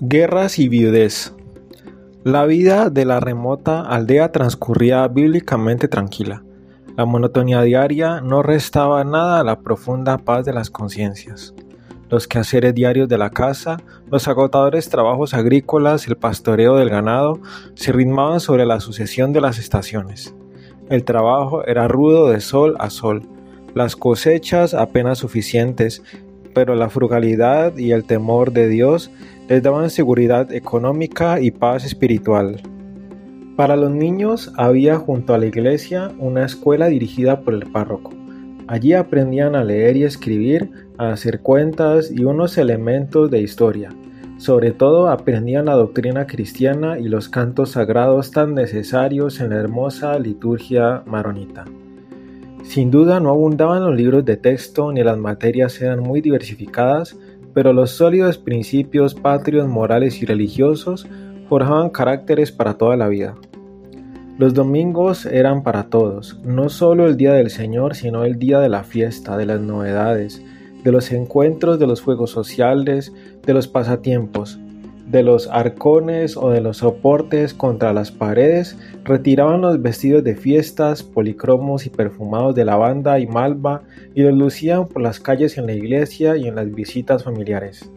Guerras y viudez. La vida de la remota aldea transcurría bíblicamente tranquila. La monotonía diaria no restaba nada a la profunda paz de las conciencias. Los quehaceres diarios de la casa, los agotadores trabajos agrícolas, el pastoreo del ganado, se ritmaban sobre la sucesión de las estaciones. El trabajo era rudo de sol a sol, las cosechas apenas suficientes, pero la frugalidad y el temor de Dios les daban seguridad económica y paz espiritual. Para los niños había junto a la iglesia una escuela dirigida por el párroco. Allí aprendían a leer y escribir, a hacer cuentas y unos elementos de historia. Sobre todo aprendían la doctrina cristiana y los cantos sagrados tan necesarios en la hermosa liturgia maronita. Sin duda no abundaban los libros de texto ni las materias eran muy diversificadas, pero los sólidos principios patrios, morales y religiosos forjaban caracteres para toda la vida. Los domingos eran para todos, no solo el día del Señor, sino el día de la fiesta, de las novedades, de los encuentros, de los juegos sociales, de los pasatiempos, de los arcones o de los soportes contra las paredes, retiraban los vestidos de fiestas, policromos y perfumados de lavanda y malva y los lucían por las calles en la iglesia y en las visitas familiares.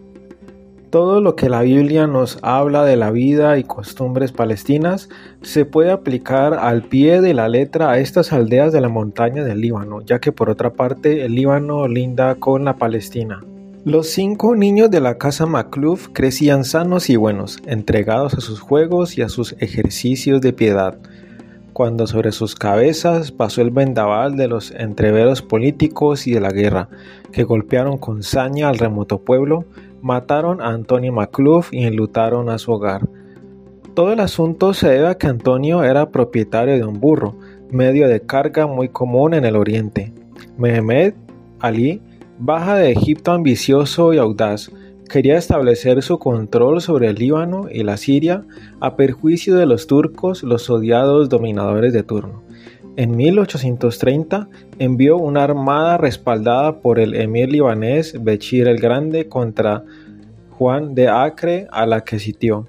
Todo lo que la Biblia nos habla de la vida y costumbres palestinas se puede aplicar al pie de la letra a estas aldeas de la montaña del Líbano, ya que por otra parte el Líbano linda con la Palestina. Los cinco niños de la casa Macluf crecían sanos y buenos, entregados a sus juegos y a sus ejercicios de piedad. Cuando sobre sus cabezas pasó el vendaval de los entreveros políticos y de la guerra, que golpearon con saña al remoto pueblo, mataron a Antonio Macluf y enlutaron a su hogar. Todo el asunto se debe a que Antonio era propietario de un burro, medio de carga muy común en el oriente. Mehmed Ali Baja de Egipto ambicioso y audaz, quería establecer su control sobre el Líbano y la Siria a perjuicio de los turcos, los odiados dominadores de turno. En 1830 envió una armada respaldada por el emir libanés Bechir el Grande contra Juan de Acre a la que sitió.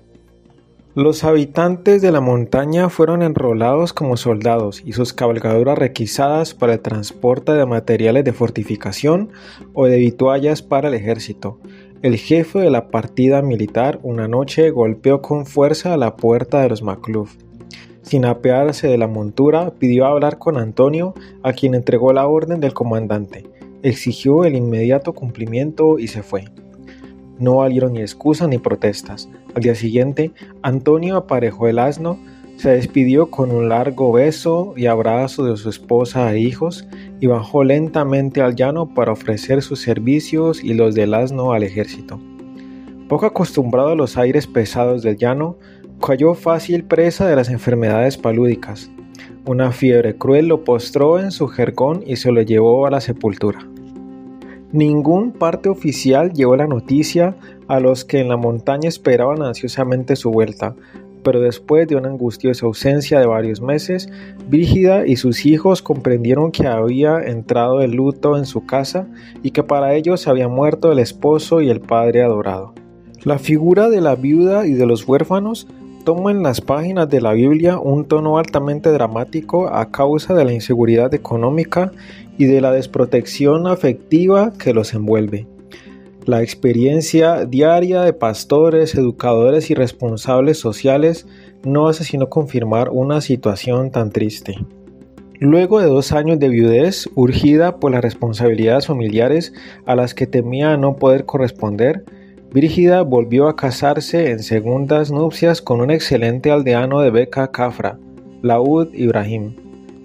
Los habitantes de la montaña fueron enrolados como soldados y sus cabalgaduras requisadas para el transporte de materiales de fortificación o de vituallas para el ejército. El jefe de la partida militar una noche golpeó con fuerza a la puerta de los Macluf. Sin apearse de la montura, pidió hablar con Antonio, a quien entregó la orden del comandante. Exigió el inmediato cumplimiento y se fue. No valieron ni excusas ni protestas. Al día siguiente, Antonio aparejó el asno, se despidió con un largo beso y abrazo de su esposa e hijos y bajó lentamente al llano para ofrecer sus servicios y los del asno al ejército. Poco acostumbrado a los aires pesados del llano, cayó fácil presa de las enfermedades palúdicas. Una fiebre cruel lo postró en su jergón y se lo llevó a la sepultura. Ningún parte oficial llevó la noticia a los que en la montaña esperaban ansiosamente su vuelta, pero después de una angustiosa ausencia de varios meses, Brígida y sus hijos comprendieron que había entrado el luto en su casa y que para ellos había muerto el esposo y el padre adorado. La figura de la viuda y de los huérfanos toma en las páginas de la Biblia un tono altamente dramático a causa de la inseguridad económica y de la desprotección afectiva que los envuelve. La experiencia diaria de pastores, educadores y responsables sociales no hace sino confirmar una situación tan triste. Luego de dos años de viudez, urgida por las responsabilidades familiares a las que temía no poder corresponder, Brígida volvió a casarse en segundas nupcias con un excelente aldeano de Beca Cafra, Laud Ibrahim.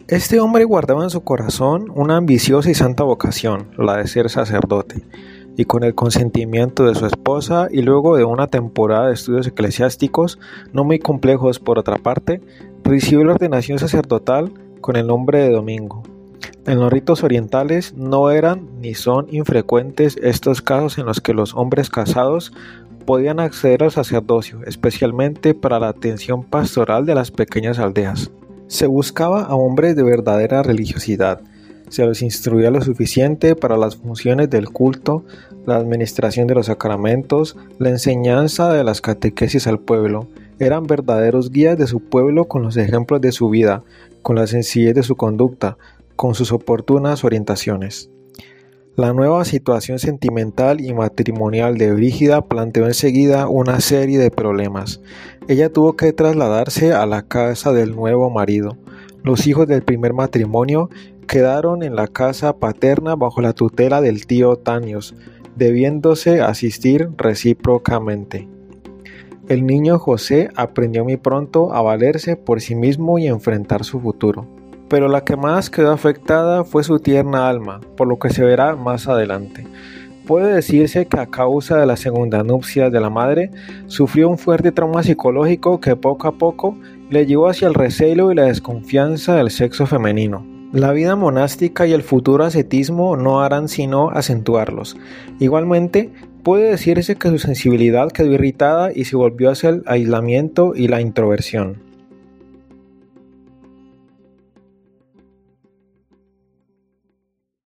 Este hombre guardaba en su corazón una ambiciosa y santa vocación, la de ser sacerdote, y con el consentimiento de su esposa y luego de una temporada de estudios eclesiásticos, no muy complejos por otra parte, recibió la ordenación sacerdotal con el nombre de Domingo. En los ritos orientales no eran ni son infrecuentes estos casos en los que los hombres casados podían acceder al sacerdocio, especialmente para la atención pastoral de las pequeñas aldeas. Se buscaba a hombres de verdadera religiosidad, se los instruía lo suficiente para las funciones del culto, la administración de los sacramentos, la enseñanza de las catequesis al pueblo. Eran verdaderos guías de su pueblo con los ejemplos de su vida, con la sencillez de su conducta, con sus oportunas orientaciones. La nueva situación sentimental y matrimonial de Brígida planteó enseguida una serie de problemas. Ella tuvo que trasladarse a la casa del nuevo marido. Los hijos del primer matrimonio quedaron en la casa paterna bajo la tutela del tío Tanios, debiéndose asistir recíprocamente. El niño José aprendió muy pronto a valerse por sí mismo y enfrentar su futuro. Pero la que más quedó afectada fue su tierna alma, por lo que se verá más adelante. Puede decirse que a causa de la segunda nupcia de la madre, sufrió un fuerte trauma psicológico que poco a poco le llevó hacia el recelo y la desconfianza del sexo femenino. La vida monástica y el futuro ascetismo no harán sino acentuarlos. Igualmente, puede decirse que su sensibilidad quedó irritada y se volvió hacia el aislamiento y la introversión.